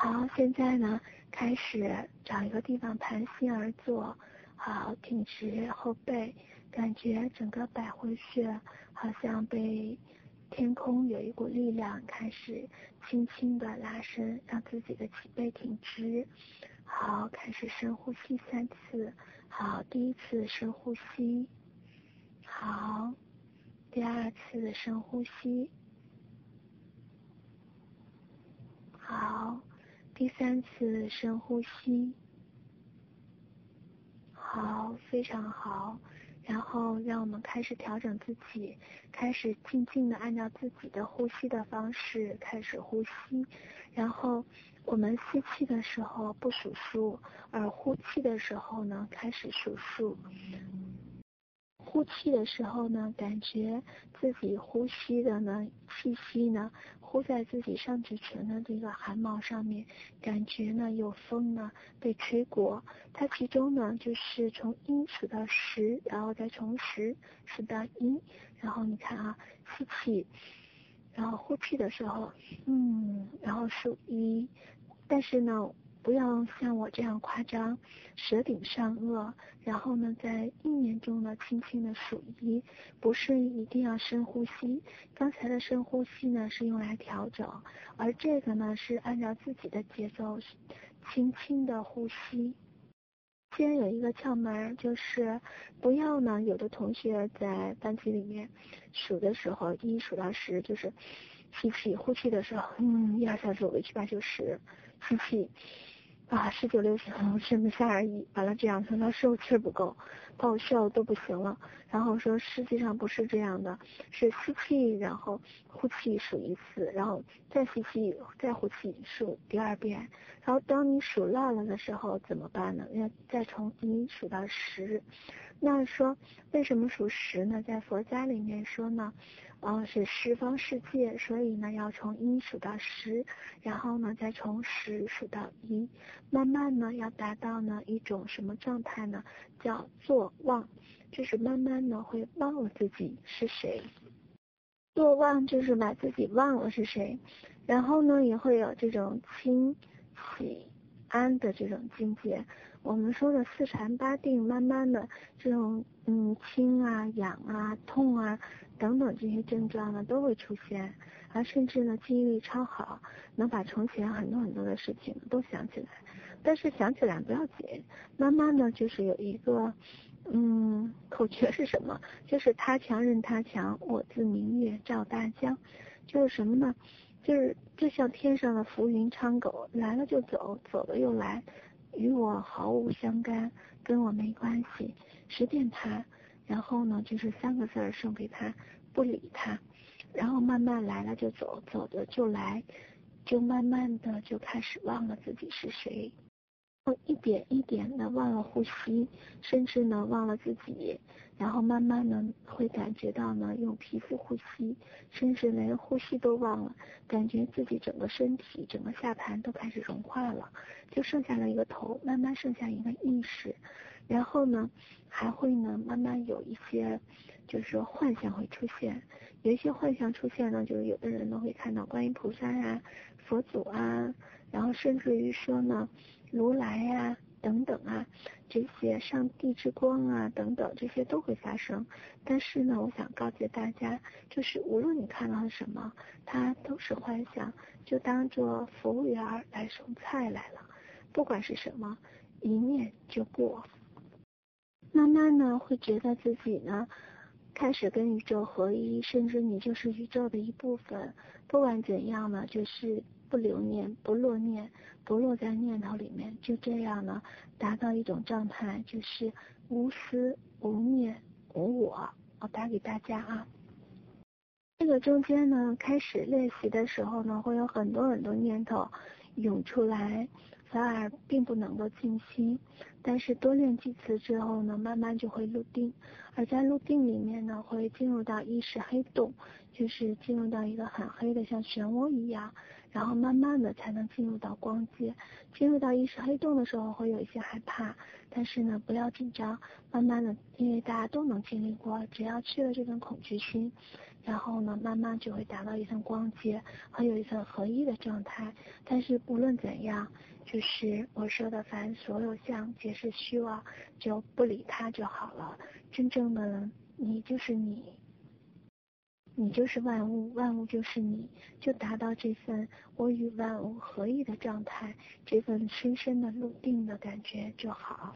好，现在呢，开始找一个地方盘膝而坐，好，挺直后背，感觉整个百会穴好像被天空有一股力量开始轻轻的拉伸，让自己的脊背挺直。好，开始深呼吸三次。好，第一次深呼吸。好，第二次深呼吸。好。第三次深呼吸，好，非常好。然后让我们开始调整自己，开始静静的按照自己的呼吸的方式开始呼吸。然后我们吸气的时候不数数，而呼气的时候呢，开始数数。呼气的时候呢，感觉自己呼吸的呢气息呢，呼在自己上嘴唇的这个汗毛上面，感觉呢有风呢被吹过。它其中呢就是从一数到十，然后再从十数到一，然后你看啊，吸气，然后呼气的时候，嗯，然后数一，但是呢。不要像我这样夸张，舌顶上颚，然后呢，在意念中呢，轻轻的数一，不是一定要深呼吸。刚才的深呼吸呢，是用来调整，而这个呢，是按照自己的节奏，轻轻的呼吸。先有一个窍门，就是不要呢，有的同学在班级里面数的时候，一数到十，就是吸气、呼气的时候，嗯，一二三四五六七八九十，吸气。啊，十九六十，剩不下而已。完了这样说，他受气不够，爆笑都不行了。然后说实际上不是这样的，是吸气，然后呼气数一次，然后再吸气，再呼气数第二遍。然后当你数烂了的时候怎么办呢？要再从一数到十。那说为什么数十呢？在佛家里面说呢，呃，是十方世界，所以呢要从一数到十，然后呢再从十数到一，慢慢呢要达到呢一种什么状态呢？叫坐忘，就是慢慢呢会忘了自己是谁。坐忘就是把自己忘了是谁，然后呢也会有这种轻喜安的这种境界。我们说的四禅八定，慢慢的这种嗯轻啊、痒啊、痛啊等等这些症状呢都会出现，而甚至呢记忆力超好，能把从前很多很多的事情都想起来。但是想起来不要紧，慢慢的就是有一个嗯口诀是什么？就是他强任他强，我自明月照大江。就是什么呢？就是就像天上的浮云苍狗，来了就走，走了又来。与我毫无相干，跟我没关系，随便他。然后呢，就是三个字儿送给他，不理他。然后慢慢来了就走，走的就来，就慢慢的就开始忘了自己是谁。一点一点的忘了呼吸，甚至呢忘了自己，然后慢慢的会感觉到呢用皮肤呼吸，甚至连呼吸都忘了，感觉自己整个身体、整个下盘都开始融化了，就剩下了一个头，慢慢剩下一个意识，然后呢还会呢慢慢有一些就是说幻象会出现，有一些幻象出现呢，就是有的人呢会看到观音菩萨啊、佛祖啊，然后甚至于说呢。如来呀、等等啊，这些上帝之光啊，等等，这些都会发生。但是呢，我想告诫大家，就是无论你看到什么，它都是幻象，就当做服务员来送菜来了。不管是什么，一念就过。慢慢呢，会觉得自己呢，开始跟宇宙合一，甚至你就是宇宙的一部分。不管怎样呢，就是。不留念，不落念，不落在念头里面，就这样呢，达到一种状态，就是无私、无念、无我。我打给大家啊。这个中间呢，开始练习的时候呢，会有很多很多念头涌出来，反而并不能够静心。但是多练几次之后呢，慢慢就会入定，而在入定里面呢，会进入到意识黑洞，就是进入到一个很黑的像漩涡一样。然后慢慢的才能进入到光界，进入到意识黑洞的时候会有一些害怕，但是呢，不要紧张，慢慢的，因为大家都能经历过，只要去了这种恐惧心，然后呢，慢慢就会达到一层光洁和有一层合一的状态。但是不论怎样，就是我说的，凡所有相皆是虚妄，就不理它就好了。真正的你就是你，你就是万物，万物就是你，就达到这份我与万物合一的状态，这份深深的入定的感觉就好。